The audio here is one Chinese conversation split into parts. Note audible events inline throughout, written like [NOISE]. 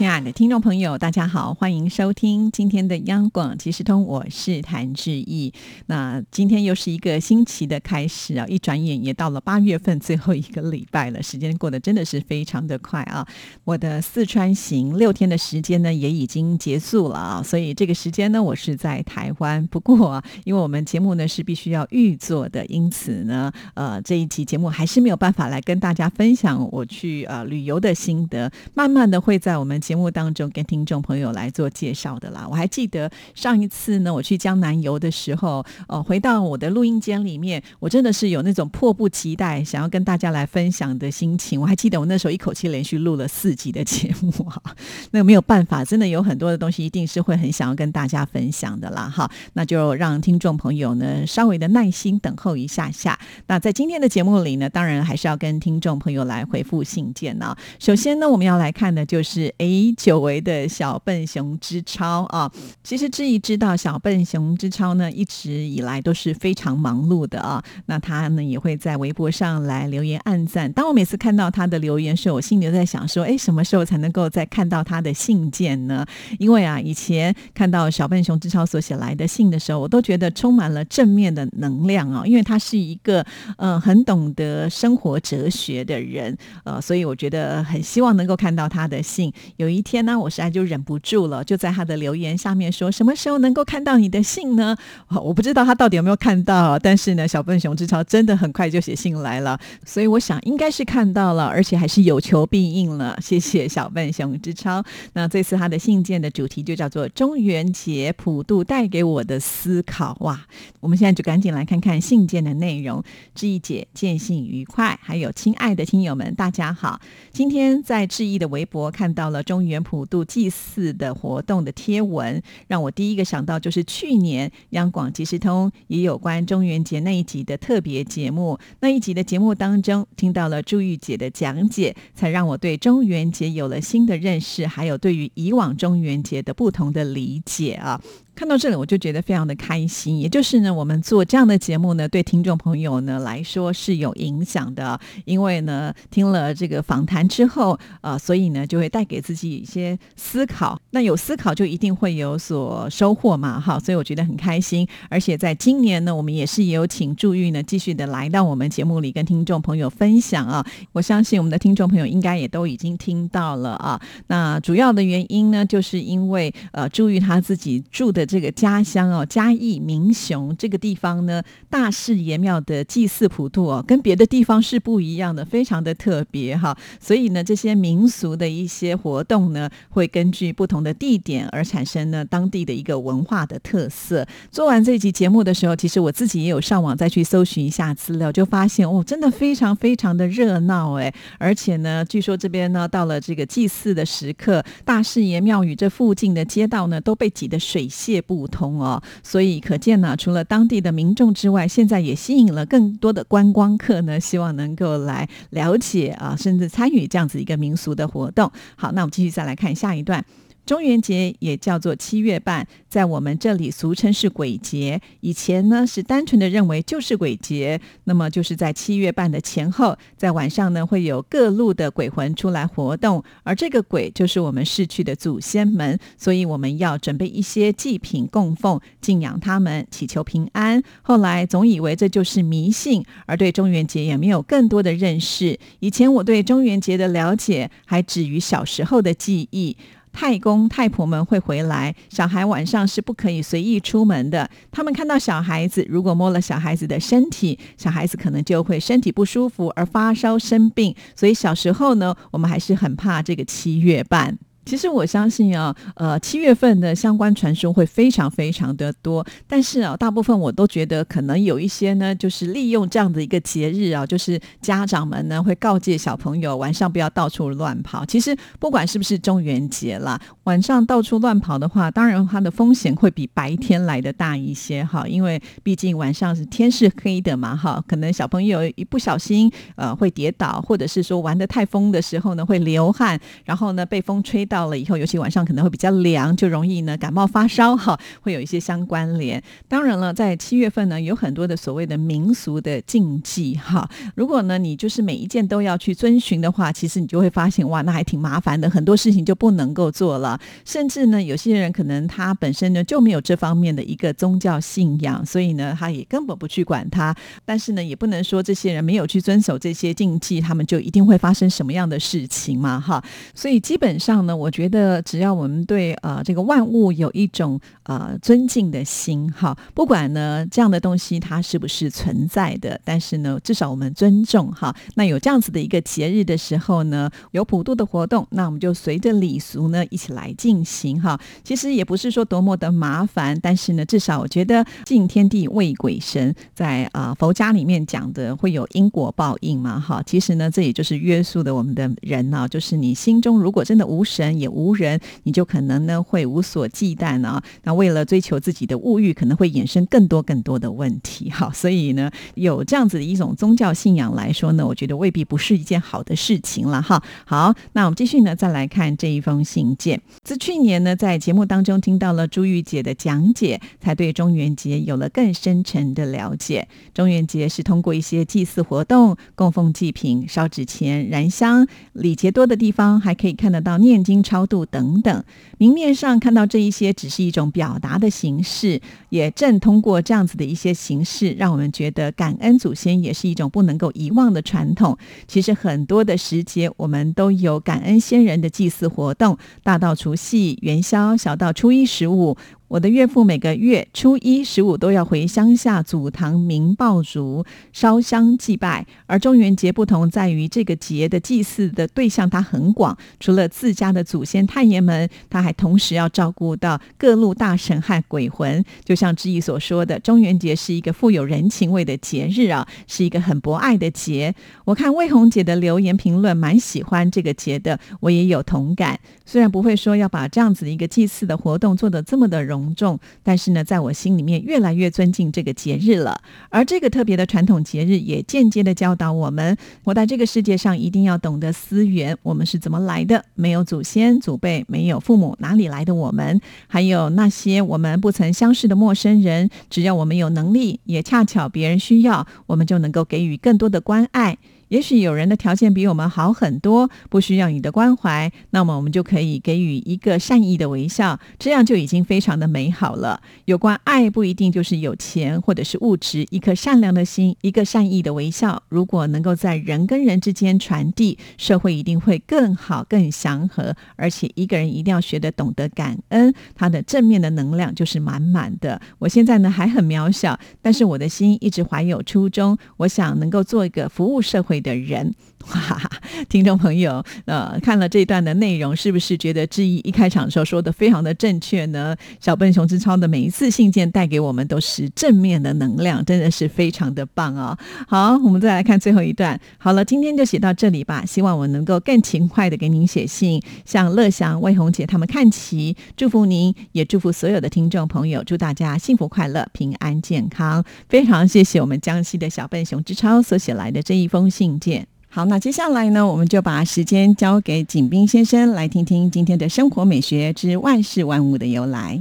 亲爱的听众朋友，大家好，欢迎收听今天的央广即时通，我是谭志毅。那今天又是一个星期的开始啊，一转眼也到了八月份最后一个礼拜了，时间过得真的是非常的快啊！我的四川行六天的时间呢，也已经结束了啊，所以这个时间呢，我是在台湾。不过，因为我们节目呢是必须要预做的，因此呢，呃，这一期节目还是没有办法来跟大家分享我去呃旅游的心得，慢慢的会在我们。节目当中跟听众朋友来做介绍的啦，我还记得上一次呢，我去江南游的时候，呃，回到我的录音间里面，我真的是有那种迫不及待想要跟大家来分享的心情。我还记得我那时候一口气连续录了四集的节目哈，那没有办法，真的有很多的东西一定是会很想要跟大家分享的啦哈，那就让听众朋友呢稍微的耐心等候一下下。那在今天的节目里呢，当然还是要跟听众朋友来回复信件呢。首先呢，我们要来看的就是诶。久违的小笨熊之超啊，其实志毅知道小笨熊之超呢，一直以来都是非常忙碌的啊。那他呢也会在微博上来留言暗赞。当我每次看到他的留言时，我心里都在想说：哎，什么时候才能够再看到他的信件呢？因为啊，以前看到小笨熊之超所写来的信的时候，我都觉得充满了正面的能量啊。因为他是一个嗯很懂得生活哲学的人，呃，所以我觉得很希望能够看到他的信。有有一天呢，我实在就忍不住了，就在他的留言下面说：“什么时候能够看到你的信呢？”我不知道他到底有没有看到，但是呢，小笨熊之超真的很快就写信来了，所以我想应该是看到了，而且还是有求必应了。谢谢小笨熊之超。那这次他的信件的主题就叫做“中元节普渡带给我的思考”。哇，我们现在就赶紧来看看信件的内容。志毅姐见信愉快，还有亲爱的听友们，大家好。今天在志毅的微博看到了中。原普渡祭祀的活动的贴文，让我第一个想到就是去年央广即时通也有关中元节那一集的特别节目。那一集的节目当中，听到了朱玉姐的讲解，才让我对中元节有了新的认识，还有对于以往中元节的不同的理解啊。看到这里，我就觉得非常的开心。也就是呢，我们做这样的节目呢，对听众朋友呢来说是有影响的。因为呢，听了这个访谈之后，呃，所以呢，就会带给自己一些思考。那有思考，就一定会有所收获嘛，哈。所以我觉得很开心。而且在今年呢，我们也是有请祝玉呢，继续的来到我们节目里跟听众朋友分享啊。我相信我们的听众朋友应该也都已经听到了啊。那主要的原因呢，就是因为呃，祝玉他自己住的。的这个家乡哦，嘉义民雄这个地方呢，大士爷庙的祭祀普渡哦，跟别的地方是不一样的，非常的特别哈。所以呢，这些民俗的一些活动呢，会根据不同的地点而产生呢当地的一个文化的特色。做完这集节目的时候，其实我自己也有上网再去搜寻一下资料，就发现哦，真的非常非常的热闹哎，而且呢，据说这边呢，到了这个祭祀的时刻，大士爷庙宇这附近的街道呢，都被挤得水泄。不通哦，所以可见呢，除了当地的民众之外，现在也吸引了更多的观光客呢，希望能够来了解啊，甚至参与这样子一个民俗的活动。好，那我们继续再来看下一段。中元节也叫做七月半，在我们这里俗称是鬼节。以前呢是单纯的认为就是鬼节，那么就是在七月半的前后，在晚上呢会有各路的鬼魂出来活动，而这个鬼就是我们逝去的祖先们，所以我们要准备一些祭品供奉，敬仰他们，祈求平安。后来总以为这就是迷信，而对中元节也没有更多的认识。以前我对中元节的了解还止于小时候的记忆。太公太婆们会回来，小孩晚上是不可以随意出门的。他们看到小孩子，如果摸了小孩子的身体，小孩子可能就会身体不舒服而发烧生病。所以小时候呢，我们还是很怕这个七月半。其实我相信啊，呃，七月份的相关传说会非常非常的多，但是啊，大部分我都觉得可能有一些呢，就是利用这样的一个节日啊，就是家长们呢会告诫小朋友晚上不要到处乱跑。其实不管是不是中元节啦，晚上到处乱跑的话，当然它的风险会比白天来的大一些哈，因为毕竟晚上是天是黑的嘛哈，可能小朋友一不小心呃会跌倒，或者是说玩的太疯的时候呢会流汗，然后呢被风吹到到了以后，尤其晚上可能会比较凉，就容易呢感冒发烧哈，会有一些相关联。当然了，在七月份呢有很多的所谓的民俗的禁忌哈，如果呢你就是每一件都要去遵循的话，其实你就会发现哇，那还挺麻烦的，很多事情就不能够做了，甚至呢有些人可能他本身呢就没有这方面的一个宗教信仰，所以呢他也根本不去管它，但是呢也不能说这些人没有去遵守这些禁忌，他们就一定会发生什么样的事情嘛哈，所以基本上呢，我觉得只要我们对呃这个万物有一种呃尊敬的心哈，不管呢这样的东西它是不是存在的，但是呢至少我们尊重哈。那有这样子的一个节日的时候呢，有普渡的活动，那我们就随着礼俗呢一起来进行哈。其实也不是说多么的麻烦，但是呢至少我觉得敬天地畏鬼神，在啊佛家里面讲的会有因果报应嘛哈。其实呢这也就是约束的我们的人呢，就是你心中如果真的无神也无人，你就可能呢会无所忌惮啊。那为了追求自己的物欲，可能会衍生更多更多的问题好。所以呢，有这样子的一种宗教信仰来说呢，我觉得未必不是一件好的事情了哈。好，那我们继续呢，再来看这一封信件。自去年呢，在节目当中听到了朱玉姐的讲解，才对中元节有了更深沉的了解。中元节是通过一些祭祀活动、供奉祭品、烧纸钱、燃香，礼节多的地方还可以看得到念经超度等等。明面上看到这一些只是一种表达的形式，也正通过这样子的一些形式，让我们觉得感恩祖先也是一种不能够遗忘的传统。其实很多的时节，我们都有感恩先人的祭祀活动，大到除夕、元宵，小到初一十五。我的岳父每个月初一、十五都要回乡下祖堂明报烛烧香祭拜，而中元节不同在于这个节的祭祀的对象它很广，除了自家的祖先太爷们，他还同时要照顾到各路大神和鬼魂。就像志毅所说的，中元节是一个富有人情味的节日啊，是一个很博爱的节。我看魏红姐的留言评论，蛮喜欢这个节的，我也有同感。虽然不会说要把这样子的一个祭祀的活动做得这么的容隆重，但是呢，在我心里面越来越尊敬这个节日了。而这个特别的传统节日，也间接的教导我们，活在这个世界上一定要懂得思源，我们是怎么来的？没有祖先祖辈，没有父母，哪里来的我们？还有那些我们不曾相识的陌生人，只要我们有能力，也恰巧别人需要，我们就能够给予更多的关爱。也许有人的条件比我们好很多，不需要你的关怀，那么我们就可以给予一个善意的微笑，这样就已经非常的美好了。有关爱，不一定就是有钱或者是物质，一颗善良的心，一个善意的微笑，如果能够在人跟人之间传递，社会一定会更好、更祥和。而且一个人一定要学得懂得感恩，他的正面的能量就是满满的。我现在呢还很渺小，但是我的心一直怀有初衷，我想能够做一个服务社会。的人，哇！[LAUGHS] 听众朋友，呃，看了这段的内容，是不是觉得志毅一开场的时候说的非常的正确呢？小笨熊之超的每一次信件带给我们都是正面的能量，真的是非常的棒哦。好，我们再来看最后一段。好了，今天就写到这里吧。希望我能够更勤快的给您写信，向乐祥、魏红姐他们看齐，祝福您，也祝福所有的听众朋友，祝大家幸福快乐、平安健康。非常谢谢我们江西的小笨熊之超所写来的这一封信。件好，那接下来呢，我们就把时间交给景斌先生，来听听今天的生活美学之万事万物的由来。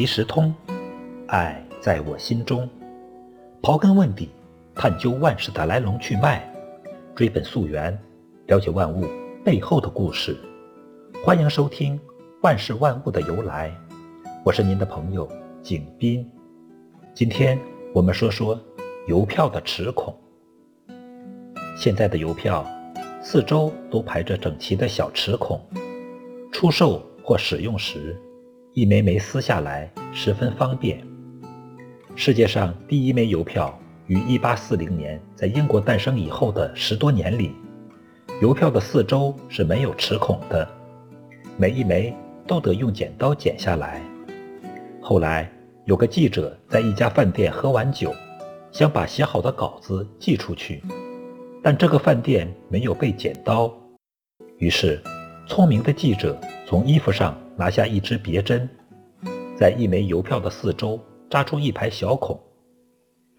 即时通，爱在我心中。刨根问底，探究万事的来龙去脉，追本溯源，了解万物背后的故事。欢迎收听《万事万物的由来》，我是您的朋友景斌。今天我们说说邮票的齿孔。现在的邮票四周都排着整齐的小齿孔，出售或使用时，一枚枚撕下来十分方便。世界上第一枚邮票于1840年在英国诞生以后的十多年里，邮票的四周是没有齿孔的，每一枚都得用剪刀剪下来。后来有个记者在一家饭店喝完酒。想把写好的稿子寄出去，但这个饭店没有被剪刀。于是，聪明的记者从衣服上拿下一支别针，在一枚邮票的四周扎出一排小孔，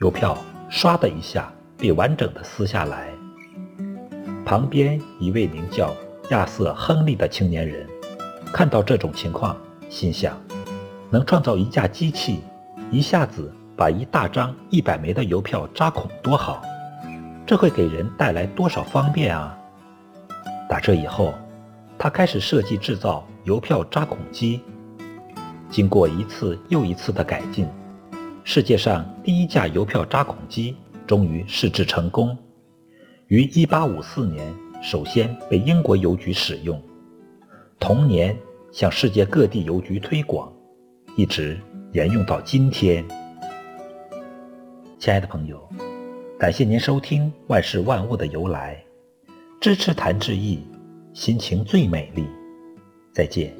邮票唰的一下被完整的撕下来。旁边一位名叫亚瑟·亨利的青年人看到这种情况，心想：能创造一架机器，一下子。把一大张一百枚的邮票扎孔多好，这会给人带来多少方便啊！打这以后，他开始设计制造邮票扎孔机。经过一次又一次的改进，世界上第一架邮票扎孔机终于试制成功，于1854年首先被英国邮局使用，同年向世界各地邮局推广，一直沿用到今天。亲爱的朋友，感谢您收听万事万物的由来，支持谭志毅，心情最美丽。再见。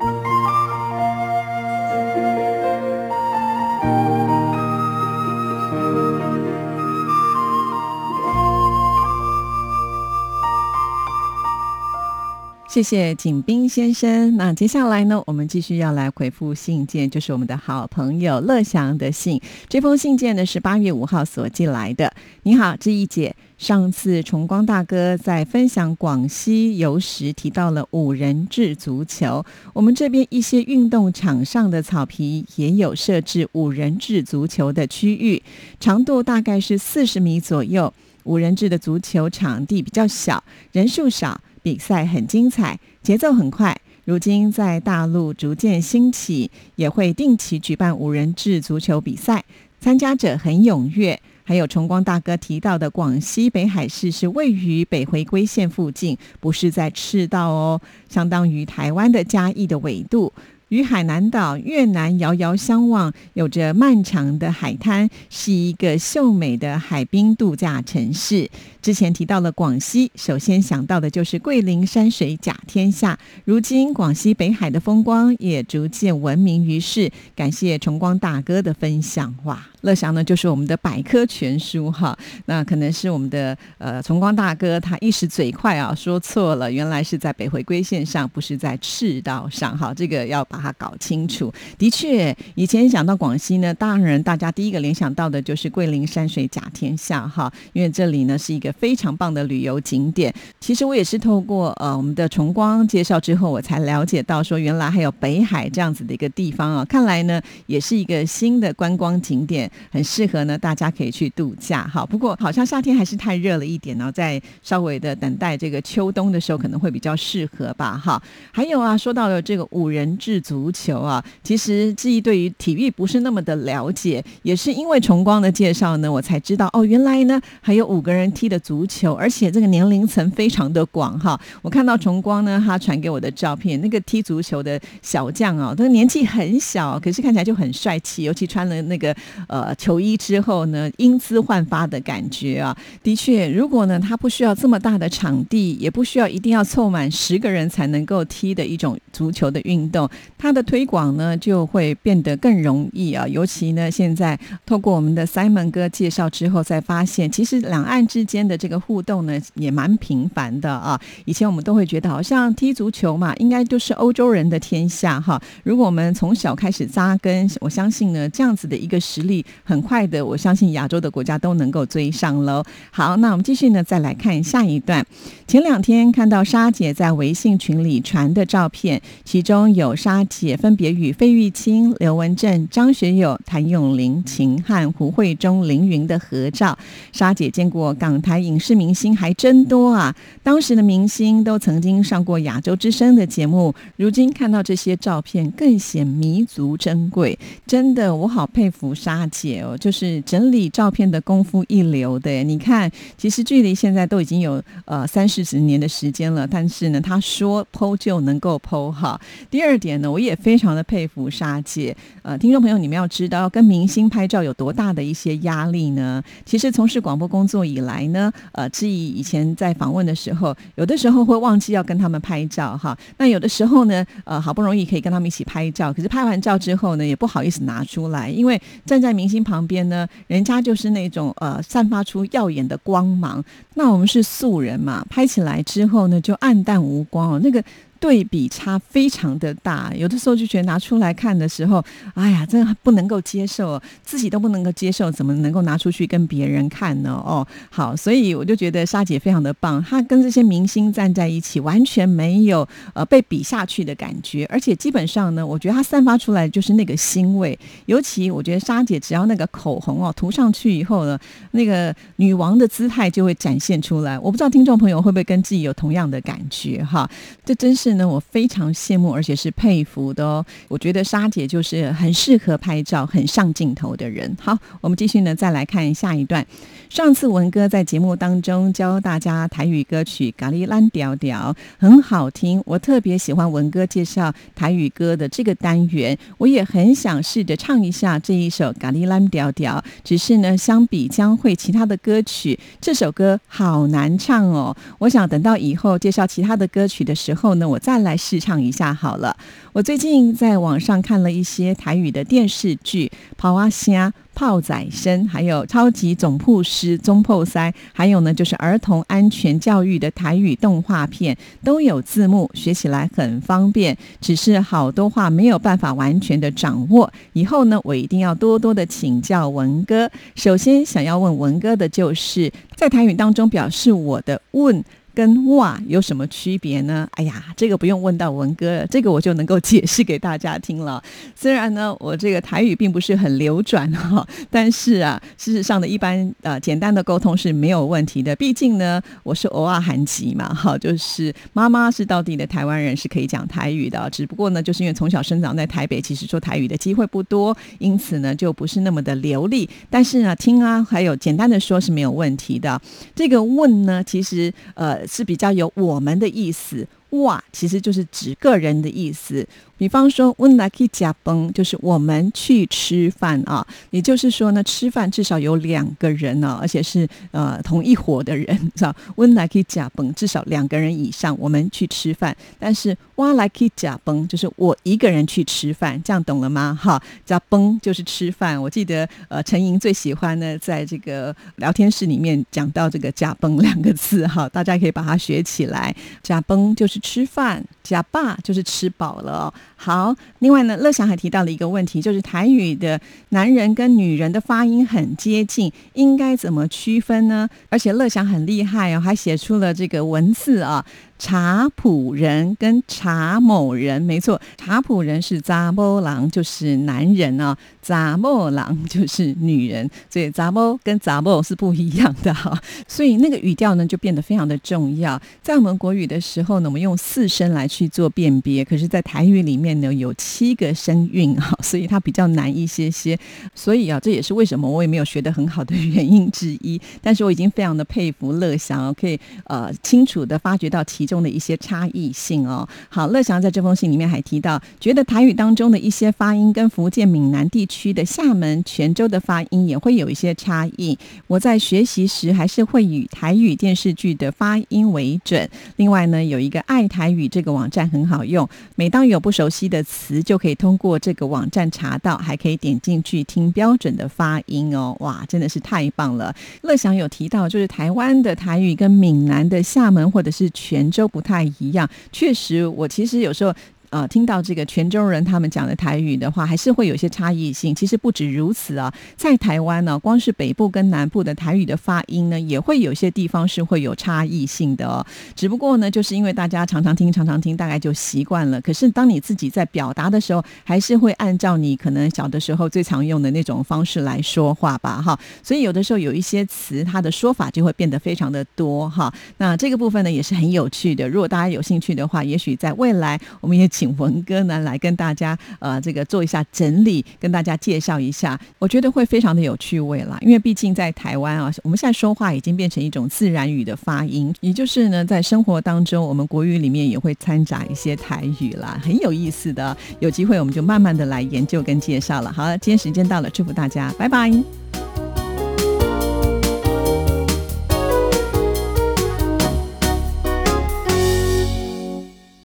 谢谢景斌先生。那接下来呢，我们继续要来回复信件，就是我们的好朋友乐祥的信。这封信件呢是八月五号所寄来的。你好，志毅姐。上次崇光大哥在分享广西游时提到了五人制足球，我们这边一些运动场上的草皮也有设置五人制足球的区域，长度大概是四十米左右。五人制的足球场地比较小，人数少。比赛很精彩，节奏很快。如今在大陆逐渐兴起，也会定期举办五人制足球比赛，参加者很踊跃。还有崇光大哥提到的广西北海市是位于北回归线附近，不是在赤道哦，相当于台湾的嘉义的纬度。与海南岛、越南遥遥相望，有着漫长的海滩，是一个秀美的海滨度假城市。之前提到了广西，首先想到的就是桂林山水甲天下。如今广西北海的风光也逐渐闻名于世。感谢崇光大哥的分享，哇！乐祥呢，就是我们的百科全书哈。那可能是我们的呃崇光大哥他一时嘴快啊，说错了，原来是在北回归线上，不是在赤道上哈。这个要把它搞清楚。的确，以前想到广西呢，当然大家第一个联想到的就是桂林山水甲天下哈，因为这里呢是一个非常棒的旅游景点。其实我也是透过呃我们的崇光介绍之后，我才了解到说原来还有北海这样子的一个地方啊。看来呢，也是一个新的观光景点。很适合呢，大家可以去度假哈。不过好像夏天还是太热了一点呢，在稍微的等待这个秋冬的时候，可能会比较适合吧哈。还有啊，说到了这个五人制足球啊，其实志毅对于体育不是那么的了解，也是因为崇光的介绍呢，我才知道哦，原来呢还有五个人踢的足球，而且这个年龄层非常的广哈。我看到崇光呢，他传给我的照片，那个踢足球的小将啊，他年纪很小，可是看起来就很帅气，尤其穿了那个。呃，球衣之后呢，英姿焕发的感觉啊，的确，如果呢，他不需要这么大的场地，也不需要一定要凑满十个人才能够踢的一种足球的运动，它的推广呢就会变得更容易啊。尤其呢，现在透过我们的 Simon 哥介绍之后，才发现其实两岸之间的这个互动呢也蛮频繁的啊。以前我们都会觉得好像踢足球嘛，应该都是欧洲人的天下哈。如果我们从小开始扎根，我相信呢，这样子的一个实力。很快的，我相信亚洲的国家都能够追上喽。好，那我们继续呢，再来看下一段。前两天看到沙姐在微信群里传的照片，其中有沙姐分别与费玉清、刘文正、张学友、谭咏麟、秦汉、胡慧中、凌云的合照。沙姐见过港台影视明星还真多啊！当时的明星都曾经上过亚洲之声的节目，如今看到这些照片，更显弥足珍贵。真的，我好佩服沙姐哦，就是整理照片的功夫一流的。你看，其实距离现在都已经有呃三四十年的时间了，但是呢，她说 [LAUGHS] 剖就能够剖哈。第二点呢，我也非常的佩服沙姐。呃，听众朋友，你们要知道，跟明星拍照有多大的一些压力呢？其实从事广播工作以来呢，呃，志毅以前在访问的时候，有的时候会忘记要跟他们拍照哈。那有的时候呢，呃，好不容易可以跟他们一起拍照，可是拍完照之后呢，也不好意思拿出来，因为站在明星旁边呢，人家就是那种呃，散发出耀眼的光芒。那我们是素人嘛，拍起来之后呢，就暗淡无光哦，那个。对比差非常的大，有的时候就觉得拿出来看的时候，哎呀，真的不能够接受，自己都不能够接受，怎么能够拿出去跟别人看呢？哦，好，所以我就觉得沙姐非常的棒，她跟这些明星站在一起，完全没有呃被比下去的感觉，而且基本上呢，我觉得她散发出来就是那个腥味，尤其我觉得沙姐只要那个口红哦涂上去以后呢，那个女王的姿态就会展现出来。我不知道听众朋友会不会跟自己有同样的感觉哈？这真是。呢，我非常羡慕，而且是佩服的哦。我觉得沙姐就是很适合拍照、很上镜头的人。好，我们继续呢，再来看下一段。上次文哥在节目当中教大家台语歌曲《咖喱烂调调》，很好听。我特别喜欢文哥介绍台语歌的这个单元，我也很想试着唱一下这一首《咖喱烂调调》。只是呢，相比将会其他的歌曲，这首歌好难唱哦。我想等到以后介绍其他的歌曲的时候呢，我再来试唱一下好了。我最近在网上看了一些台语的电视剧，《跑啊虾》。炮仔生，还有超级总铺师中破塞，还有呢就是儿童安全教育的台语动画片都有字幕，学起来很方便。只是好多话没有办法完全的掌握，以后呢我一定要多多的请教文哥。首先想要问文哥的就是在台语当中表示我的问。跟哇有什么区别呢？哎呀，这个不用问到文哥，这个我就能够解释给大家听了。虽然呢，我这个台语并不是很流转哈，但是啊，事实上的一般呃简单的沟通是没有问题的。毕竟呢，我是偶尔韩籍嘛，哈，就是妈妈是当地的台湾人，是可以讲台语的。只不过呢，就是因为从小生长在台北，其实说台语的机会不多，因此呢，就不是那么的流利。但是呢，听啊，还有简单的说是没有问题的。这个问呢，其实呃。是比较有我们的意思，哇，其实就是指个人的意思。比方说，when I k 加崩，就是我们去吃饭啊。也就是说呢，吃饭至少有两个人呢，而且是呃同一伙的人，[LAUGHS] 是吧？when I k 加崩，至少两个人以上，我们去吃饭。但是哇来 k 加崩，就是我一个人去吃饭，这样懂了吗？哈，假崩就是吃饭。我记得呃，陈莹最喜欢呢，在这个聊天室里面讲到这个假崩两个字，哈，大家可以把它学起来。假崩就是吃饭，假霸就是吃饱了。好，另外呢，乐祥还提到了一个问题，就是台语的男人跟女人的发音很接近，应该怎么区分呢？而且乐祥很厉害哦，还写出了这个文字啊。查普人跟查某人，没错，查普人是扎波郎，就是男人啊；扎莫郎就是女人，所以扎波跟扎波是不一样的哈。[LAUGHS] 所以那个语调呢，就变得非常的重要。在我们国语的时候呢，我们用四声来去做辨别，可是，在台语里面呢，有七个声韵啊，[LAUGHS] 所以它比较难一些些。所以啊，这也是为什么我也没有学得很好的原因之一。但是我已经非常的佩服乐祥，可以呃清楚的发掘到其。中的一些差异性哦，好，乐祥在这封信里面还提到，觉得台语当中的一些发音跟福建闽南地区的厦门、泉州的发音也会有一些差异。我在学习时还是会以台语电视剧的发音为准。另外呢，有一个爱台语这个网站很好用，每当有不熟悉的词，就可以通过这个网站查到，还可以点进去听标准的发音哦。哇，真的是太棒了！乐祥有提到，就是台湾的台语跟闽南的厦门或者是泉州。都不太一样，确实，我其实有时候。呃听到这个泉州人他们讲的台语的话，还是会有些差异性。其实不止如此啊，在台湾呢，光是北部跟南部的台语的发音呢，也会有些地方是会有差异性的哦。只不过呢，就是因为大家常常听、常常听，大概就习惯了。可是当你自己在表达的时候，还是会按照你可能小的时候最常用的那种方式来说话吧，哈。所以有的时候有一些词，它的说法就会变得非常的多，哈。那这个部分呢，也是很有趣的。如果大家有兴趣的话，也许在未来，我们也请文哥呢来跟大家呃这个做一下整理，跟大家介绍一下，我觉得会非常的有趣味啦。因为毕竟在台湾啊，我们现在说话已经变成一种自然语的发音，也就是呢，在生活当中，我们国语里面也会掺杂一些台语啦，很有意思的。有机会我们就慢慢的来研究跟介绍了。好了，今天时间到了，祝福大家，拜拜。